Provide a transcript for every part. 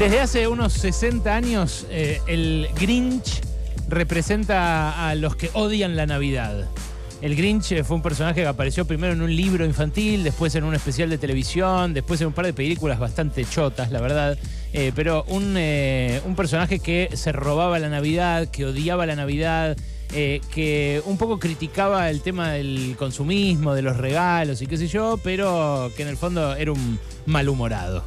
Desde hace unos 60 años, eh, el Grinch representa a los que odian la Navidad. El Grinch eh, fue un personaje que apareció primero en un libro infantil, después en un especial de televisión, después en un par de películas bastante chotas, la verdad. Eh, pero un, personaje que se robaba la Navidad, que odiaba la Navidad, que un poco criticaba el tema del consumismo, de los regalos y qué sé yo, pero que en el fondo era un malhumorado.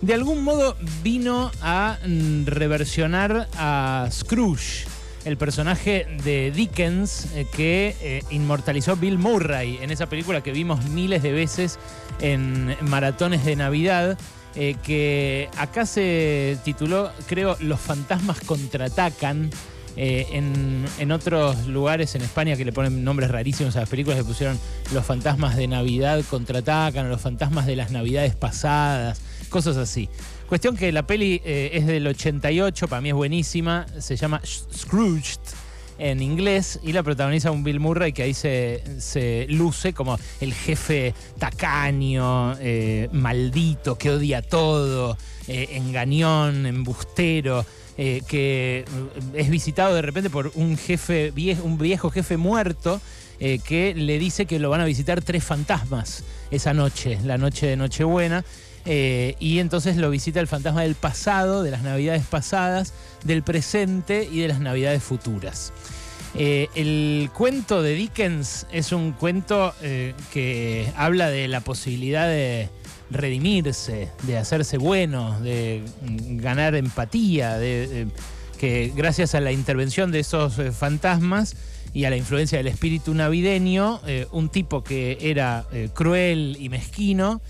De algún modo vino a mm, reversionar a Scrooge, el personaje de Dickens eh, que eh, inmortalizó Bill Murray en esa película que vimos miles de veces en maratones de Navidad. eh, que acá se tituló, creo, Los fantasmas contraatacan. En, en otros lugares en España que le ponen nombres rarísimos a las películas, le pusieron Los fantasmas de Navidad contraatacan, o Los fantasmas de las Navidades pasadas, cosas así. Cuestión que la peli eh, es del 88, para mí es buenísima, se llama Scrooged en inglés y la protagoniza un Bill Murray que ahí se, luce como el jefe tacaño, eh, maldito, que odia todo, eh, engañón, embustero. que es visitado de repente por un jefe vie- un viejo jefe muerto que le dice que lo van a visitar tres fantasmas esa noche, la noche de Nochebuena. Eh, y entonces lo visita el fantasma del pasado, de las navidades pasadas, del presente y de las navidades futuras. Eh, el cuento de Dickens es un cuento eh, que habla de la posibilidad de redimirse, de hacerse bueno, de ganar empatía, de, que gracias a la intervención de esos fantasmas y a la influencia del espíritu navideño, un tipo que era cruel y mezquino,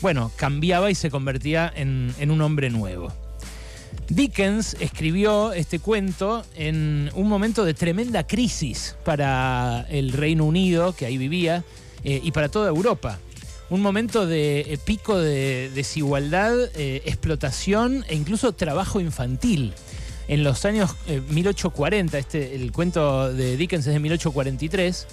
bueno, cambiaba y se convertía en, un hombre nuevo. Dickens escribió este cuento en un momento de tremenda crisis para el Reino Unido, que ahí vivía, eh, y para toda Europa. Un momento de eh, pico de desigualdad, eh, explotación e incluso trabajo infantil. En los años eh, 1840, este, el cuento de Dickens es de 1843,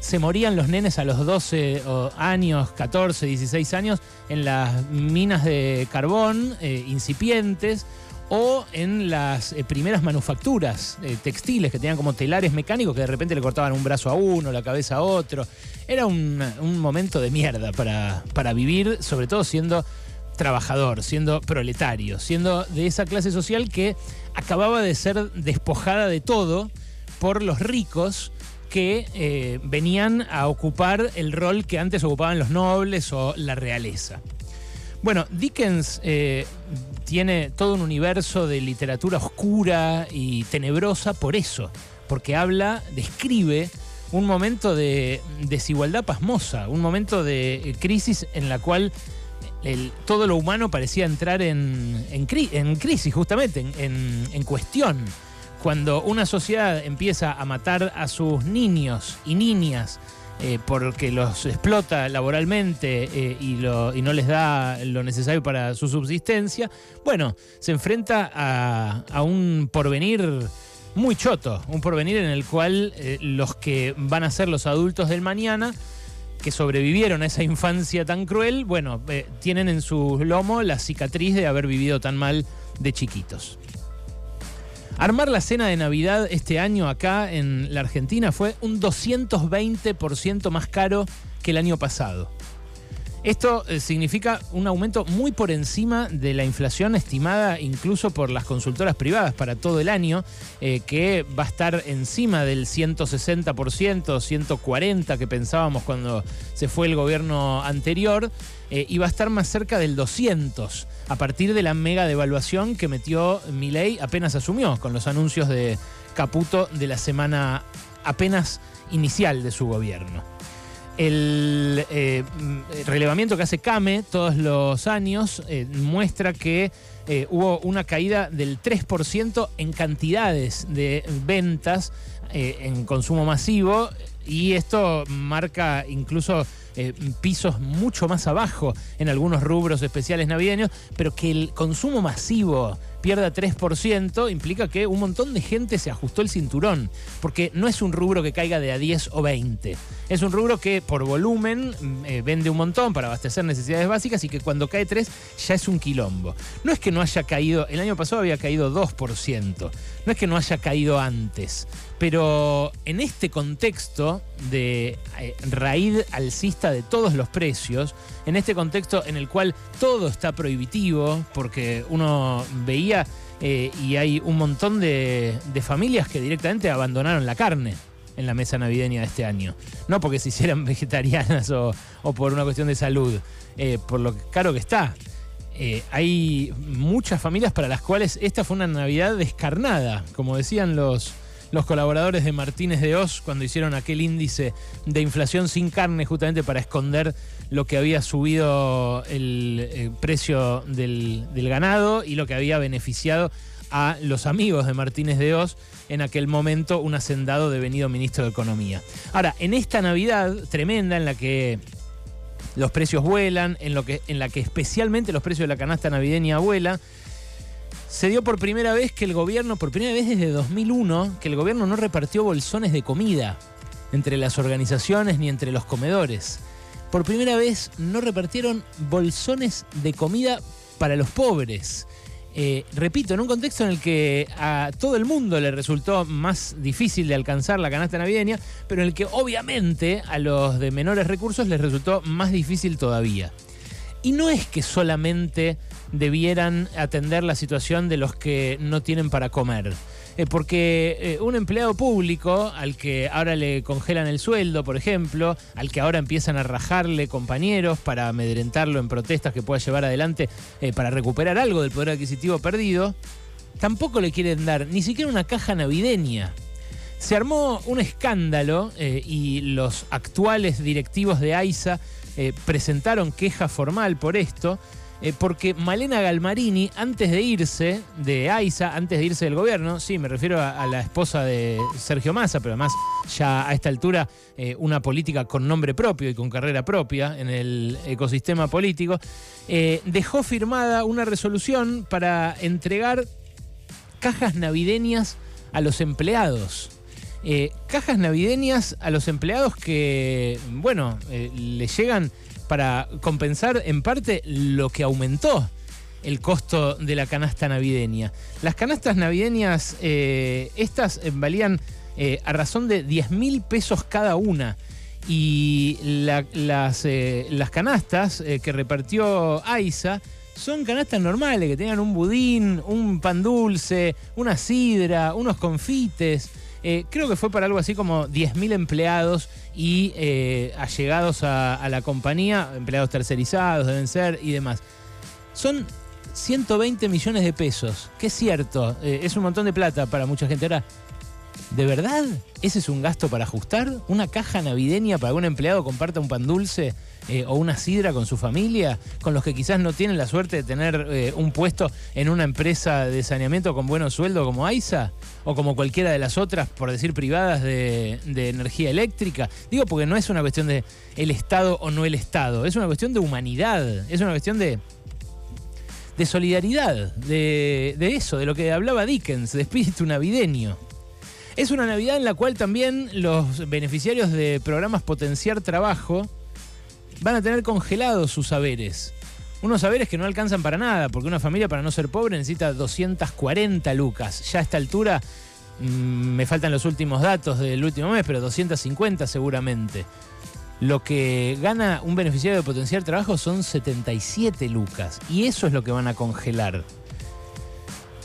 se morían los nenes a los 12 o- años, 14, 16 años, en las minas de carbón eh, incipientes o en las eh, primeras manufacturas eh, textiles que tenían como telares mecánicos que de repente le cortaban un brazo a uno, la cabeza a otro. Era un, un momento de mierda para, para vivir, sobre todo siendo trabajador, siendo proletario, siendo de esa clase social que acababa de ser despojada de todo por los ricos que eh, venían a ocupar el rol que antes ocupaban los nobles o la realeza. Bueno, Dickens eh, tiene todo un universo de literatura oscura y tenebrosa por eso, porque habla, describe un momento de desigualdad pasmosa, un momento de eh, crisis en la cual todo lo humano parecía entrar en, en cri- en crisis, justamente, en, en- en cuestión. Cuando una sociedad empieza a matar a sus niños y niñas eh, porque los explota laboralmente eh, y, no les da lo necesario para su subsistencia, bueno, se enfrenta a, un porvenir muy choto, un porvenir en el cual eh, los que van a ser los adultos del mañana que sobrevivieron a esa infancia tan cruel, bueno, tienen en su lomo la cicatriz de haber vivido tan mal de chiquitos. Armar la cena de Navidad este año acá en la Argentina fue un 220% más caro que el año pasado. Esto eh, significa un aumento muy por encima de la inflación estimada incluso por las consultoras privadas para todo el año, eh, que va a estar encima del 160%, 140% que pensábamos cuando se fue el gobierno anterior, eh, y va a estar más cerca del 200% a partir de la mega devaluación que metió Milei apenas asumió con los anuncios de Caputo de la semana apenas inicial de su gobierno el eh, mm, relevamiento que hace CAME todos los años eh, muestra que eh, hubo una caída del 3% en cantidades de ventas en consumo masivo y esto marca incluso pisos mucho más abajo en algunos rubros especiales navideños, pero que el consumo masivo pierda 3%, implica que un montón de gente se ajustó el cinturón, porque no es un rubro que caiga de a 10 o 20. Es un rubro que por volumen mm, eh, vende un montón para abastecer necesidades básicas y que cuando cae 3 ya es un quilombo. No es que no haya caído, el año pasado había caído 2%, no es que no haya caído antes, pero en este contexto de eh, raíz alcista de todos los precios, en este contexto en el cual todo está prohibitivo, porque uno veía eh, y hay un montón de, familias que directamente abandonaron la carne en la mesa navideña de este año. No porque se hicieran vegetarianas o, por una cuestión de salud, eh, por lo caro que está. hay muchas familias para las cuales esta fue una Navidad descarnada, como decían los, los colaboradores de Martínez de Oz cuando hicieron aquel índice de inflación sin carne justamente para esconder lo que había subido el, precio del, ganado y lo que había beneficiado a los amigos de Martínez de Oz, en aquel momento un hacendado devenido ministro de Economía. Ahora, en esta Navidad tremenda en la que los precios vuelan, en, lo que, en la que especialmente los precios de la canasta navideña vuelan, se dio por primera vez que el gobierno, por primera vez desde 2001, que el gobierno no repartió bolsones de comida entre las organizaciones ni entre los comedores. Por primera vez no repartieron bolsones de comida para los pobres. Eh, repito, en un contexto en el que a todo el mundo le resultó más difícil de alcanzar la canasta navideña, pero en el que obviamente a los de menores recursos les resultó más difícil todavía. Y no es que solamente debieran atender la situación de los que no tienen para comer. Eh, porque eh, un empleado público al que ahora le congelan el sueldo, por ejemplo, al que ahora empiezan a rajarle compañeros para amedrentarlo en protestas que pueda llevar adelante eh, para recuperar algo del poder adquisitivo perdido, tampoco le quieren dar ni siquiera una caja navideña. Se armó un escándalo y los actuales directivos de AISA presentaron queja formal por esto eh, porque Malena Galmarini, antes de irse de AISA, antes de irse del gobierno, sí, me refiero a, la esposa de Sergio Massa, pero además ya a esta altura eh, una política con nombre propio y con carrera propia en el ecosistema político, eh, dejó firmada una resolución para entregar cajas navideñas a los empleados. cajas navideñas a los empleados que, bueno, le llegan para compensar en parte lo que aumentó el costo de la canasta navideña. Las canastas navideñas, eh, estas eh, valían eh, a razón de 10 mil pesos cada una. Y las, las, canastas que repartió AISA son canastas normales, que tengan un budín, un pan dulce, una sidra, unos confites. Creo que fue para algo así como 10.000 empleados y eh, allegados a, la compañía, empleados tercerizados deben ser y demás. Son 120 millones de pesos, que es cierto, eh, es un montón de plata para mucha gente. Ahora, ¿de verdad ese es un gasto para ajustar? ¿Una caja navideña para que un empleado comparta un pan dulce? Eh, o una sidra con su familia, con los que quizás no tienen la suerte de tener eh, un puesto en una empresa de saneamiento con buenos sueldos como AISA o como cualquiera de las otras, por decir, privadas de, energía eléctrica. Digo porque no es una cuestión de el Estado o no el Estado, es una cuestión de humanidad, es una cuestión de de solidaridad, de, de, eso, de lo que hablaba Dickens, de espíritu navideño. Es una Navidad en la cual también los beneficiarios de programas Potenciar Trabajo van a tener congelados sus saberes. Unos saberes que no alcanzan para nada, porque una familia para no ser pobre necesita 240 lucas. Ya a esta altura mm, me faltan los últimos datos del último mes, pero 250 seguramente. Lo que gana un beneficiario de potenciar trabajo son 77 lucas. Y eso es lo que van a congelar.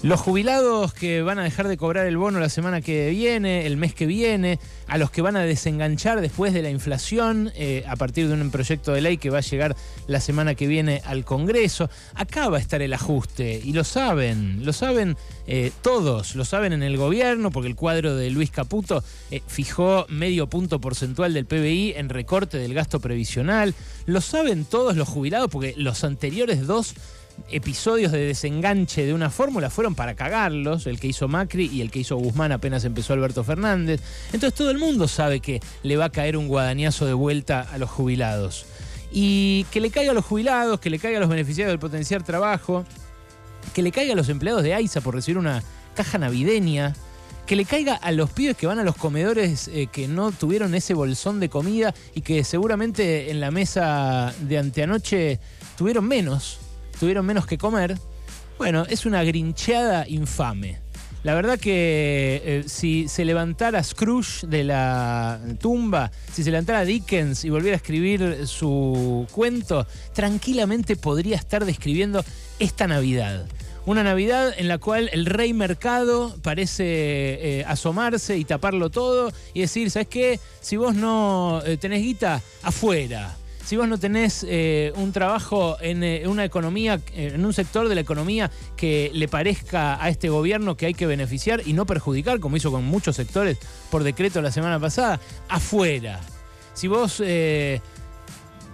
Los jubilados que van a dejar de cobrar el bono la semana que viene, el mes que viene, a los que van a desenganchar después de la inflación eh, a partir de un proyecto de ley que va a llegar la semana que viene al Congreso. Acá va a estar el ajuste y lo saben, lo saben eh, todos, lo saben en el gobierno porque el cuadro de Luis Caputo eh, fijó medio punto porcentual del PBI en recorte del gasto previsional. Lo saben todos los jubilados porque los anteriores dos episodios de desenganche de una fórmula fueron para cagarlos, el que hizo Macri y el que hizo Guzmán apenas empezó Alberto Fernández. Entonces todo el mundo sabe que le va a caer un guadañazo de vuelta a los jubilados. Y que le caiga a los jubilados, que le caiga a los beneficiarios del potenciar trabajo, que le caiga a los empleados de AISA por recibir una caja navideña, que le caiga a los pibes que van a los comedores eh, que no tuvieron ese bolsón de comida y que seguramente en la mesa de anteanoche tuvieron menos, tuvieron menos que comer. Bueno, es una grincheada infame. La verdad que eh, si se levantara Scrooge de la tumba, si se levantara Dickens y volviera a escribir su cuento, tranquilamente podría estar describiendo esta Navidad. Una Navidad en la cual el rey mercado parece eh, asomarse y taparlo todo y decir, ¿sabes qué? Si vos no eh, tenés guita, afuera si vos no tenés eh, un trabajo en eh, una economía, en un sector de la economía que le parezca a este gobierno que hay que beneficiar y no perjudicar, como hizo con muchos sectores por decreto la semana pasada, afuera. Si vos eh,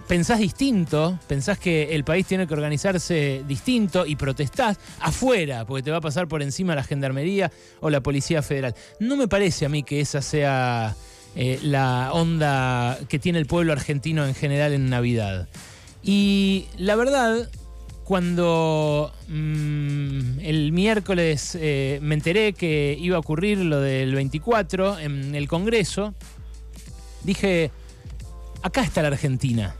pensás distinto, pensás que el país tiene que organizarse distinto y protestás afuera, porque te va a pasar por encima la gendarmería o la policía federal. No me parece a mí que esa sea eh, la onda que tiene el pueblo argentino en general en Navidad. Y la verdad, cuando mm, el miércoles eh, me enteré que iba a ocurrir lo del 24 en el Congreso, dije, acá está la Argentina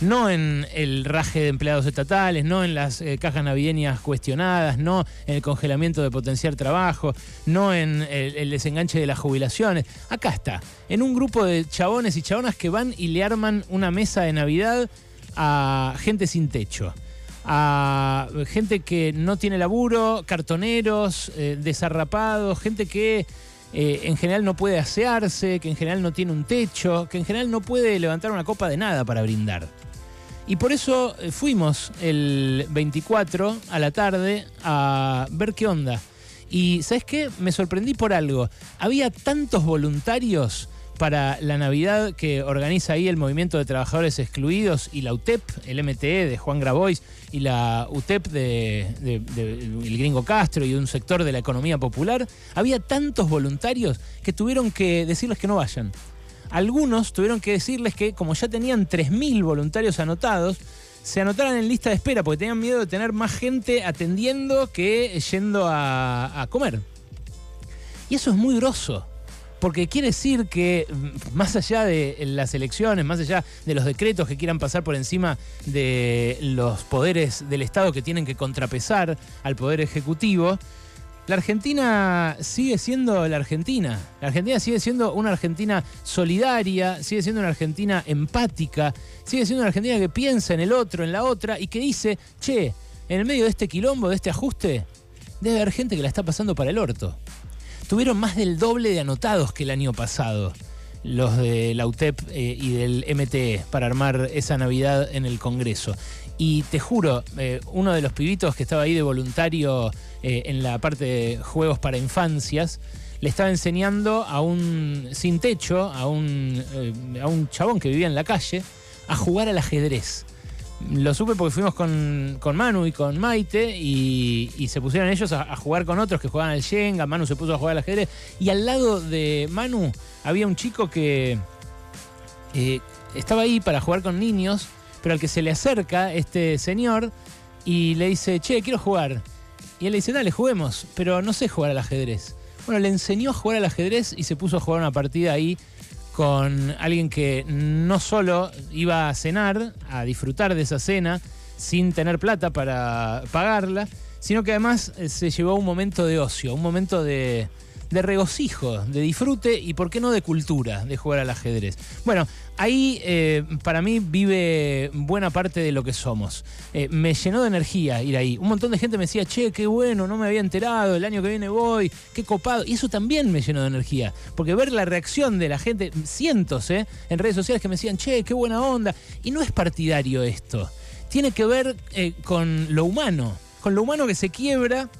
no en el raje de empleados estatales, no en las eh, cajas navideñas cuestionadas, no en el congelamiento de potenciar trabajo, no en el, desenganche de las jubilaciones. Acá está, en un grupo de chabones y chabonas que van y le arman una mesa de Navidad a gente sin techo a gente que no tiene laburo, cartoneros, eh, desarrapados, gente que eh, en general no puede asearse, que en general no tiene un techo, que en general no puede levantar una copa de nada para brindar. Y por eso eh, fuimos el 24 a la tarde a ver qué onda. Y ¿sabes qué? Me sorprendí por algo. Había tantos voluntarios para la Navidad que organiza ahí el Movimiento de Trabajadores Excluidos y la UTEP, el MTE de Juan Grabois y la UTEP de, el Gringo Castro y un sector de la economía popular. Había tantos voluntarios que tuvieron que decirles que no vayan algunos tuvieron que decirles que como ya tenían 3.000 voluntarios anotados, se anotaran en lista de espera porque tenían miedo de tener más gente atendiendo que yendo a, comer. Y eso es muy grosso. Porque quiere decir que mm, más allá de las elecciones, más allá de los decretos que quieran pasar por encima de los poderes del Estado que tienen que contrapesar al poder ejecutivo, la Argentina sigue siendo la Argentina. La Argentina sigue siendo una Argentina solidaria, sigue siendo una Argentina empática, sigue siendo una Argentina que piensa en el otro, en la otra y que dice, che, en el medio de este quilombo, de este ajuste, debe haber gente que la está pasando para el orto. Tuvieron más del doble de anotados que el año pasado los de la UTEP eh, y del MTE para armar esa Navidad en el Congreso. Y te juro, eh, uno de los pibitos que estaba ahí de voluntario eh, en la parte de juegos para infancias, le estaba enseñando a un sin techo, a un, a un chabón que vivía en la calle, a jugar al ajedrez. Lo supe porque fuimos con, Manu y con Maite y, se pusieron ellos a, jugar con otros que jugaban al Shenga, Manu se puso a jugar al ajedrez y al lado de Manu había un chico que estaba ahí para jugar con niños pero al que se le acerca este señor y le dice, che, quiero jugar. Y él le dice, dale, juguemos, pero no sé jugar al ajedrez. Bueno, le enseñó a jugar al ajedrez y se puso a jugar una partida ahí con alguien que no solo iba a cenar, a disfrutar de esa cena, sin tener plata para pagarla, sino que además eh, se llevó un momento de ocio, un momento de, de regocijo, de disfrute y, ¿por qué no, de cultura, de jugar al ajedrez? Bueno, ahí eh, para mí vive buena parte de lo que somos. Eh, me llenó de energía ir ahí. Un montón de gente me decía, che, qué bueno, no me había enterado, el año que viene voy, qué copado. Y eso también me llenó de energía. Porque ver la reacción de la gente, cientos, ¿eh? En redes sociales que me decían, che, qué buena onda. Y no es partidario esto. Tiene que ver eh, con lo humano, con lo humano que se quiebra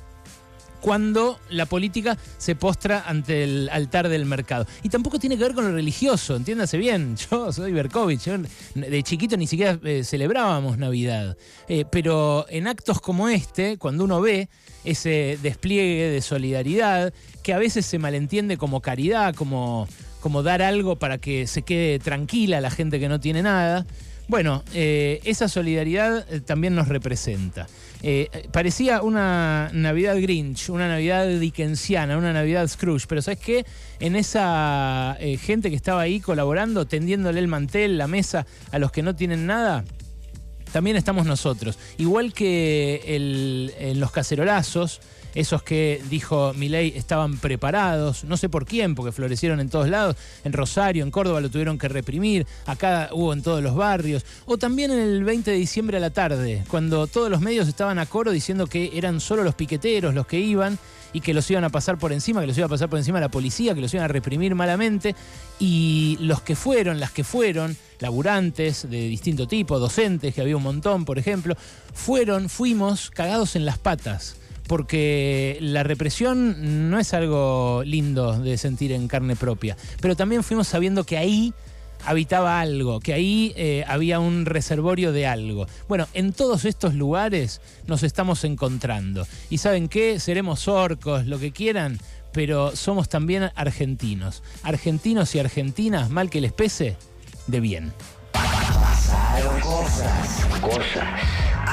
cuando la política se postra ante el altar del mercado. Y tampoco tiene que ver con lo religioso, entiéndase bien. Yo soy Berkovich, de chiquito ni siquiera eh, celebrábamos Navidad. Eh, pero en actos como este, cuando uno ve ese despliegue de solidaridad, que a veces se malentiende como caridad, como, como dar algo para que se quede tranquila la gente que no tiene nada, Bueno, eh, esa solidaridad también nos representa. Eh, parecía una Navidad Grinch, una Navidad Dickensiana, una Navidad Scrooge, pero ¿sabes qué? En esa gente que estaba ahí colaborando, tendiéndole el mantel, la mesa a los que no tienen nada, también estamos nosotros. Igual que en los cacerolazos, esos que dijo Milei estaban preparados, no sé por quién, porque florecieron en todos lados, en Rosario, en Córdoba lo tuvieron que reprimir, acá hubo en todos los barrios, o también en el 20 de diciembre a la tarde, cuando todos los medios estaban a coro diciendo que eran solo los piqueteros los que iban y que los iban a pasar por encima, que los iba a pasar por encima la policía, que los iban a reprimir malamente, y los que fueron, las que fueron, laburantes de distinto tipo, docentes, que había un montón, por ejemplo, fueron, fuimos cagados en las patas porque la represión no es algo lindo de sentir en carne propia, pero también fuimos sabiendo que ahí habitaba algo, que ahí eh, había un reservorio de algo. Bueno, en todos estos lugares nos estamos encontrando. Y saben qué, seremos orcos, lo que quieran, pero somos también argentinos. Argentinos y argentinas, mal que les pese, de bien. Pasaron cosas, cosas.